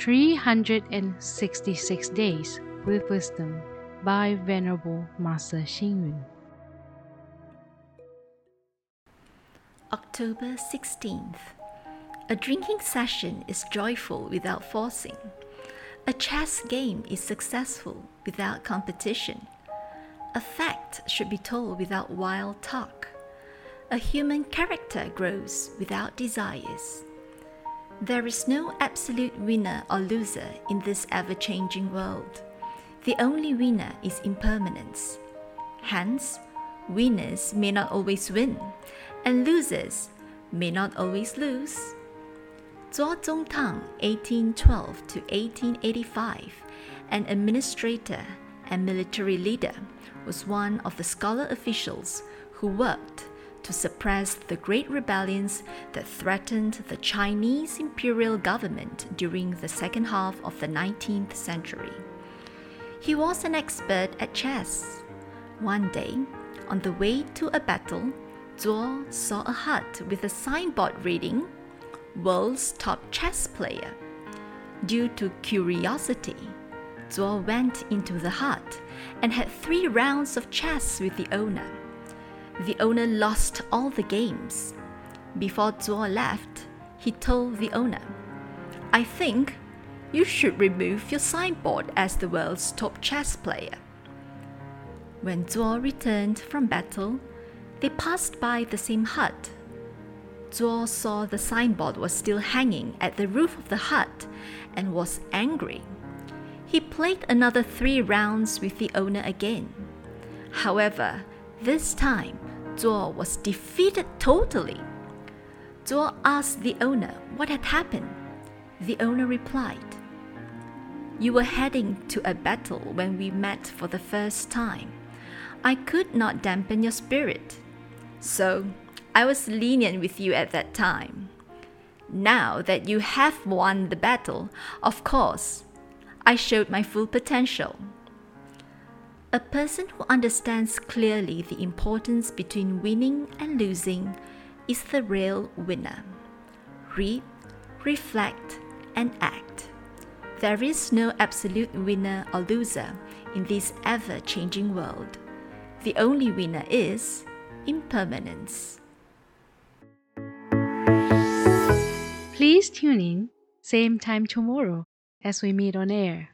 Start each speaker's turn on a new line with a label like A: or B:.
A: 366 Days with Wisdom by Venerable Master Xing Yun.
B: October 16th. A drinking session is joyful without forcing. A chess game is successful without competition. A fact should be told without wild talk. A human character grows without desires. There is no absolute winner or loser in this ever changing world. The only winner is impermanence. Hence, winners may not always win, and losers may not always lose. Zuo Zongtang, 1812 to 1885, an administrator and military leader, was one of the scholar officials who worked to suppress the great rebellions that threatened the Chinese imperial government during the second half of the 19th century. He was an expert at chess. One day, on the way to a battle, Zuo saw a hut with a signboard reading, World's Top Chess Player. Due to curiosity, Zuo went into the hut and had three rounds of chess with the owner. The owner lost all the games. Before Zuo left, he told the owner, I think you should remove your signboard as the world's top chess player. When Zuo returned from battle, they passed by the same hut. Zuo saw the signboard was still hanging at the roof of the hut and was angry. He played another three rounds with the owner again. However, this time, Zuo was defeated totally. Zuo asked the owner what had happened. The owner replied, You were heading to a battle when we met for the first time. I could not dampen your spirit. So I was lenient with you at that time. Now that you have won the battle, of course, I showed my full potential. A person who understands clearly the importance between winning and losing is the real winner. Read, reflect, and act. There is no absolute winner or loser in this ever changing world. The only winner is impermanence.
A: Please tune in, same time tomorrow as we meet on air.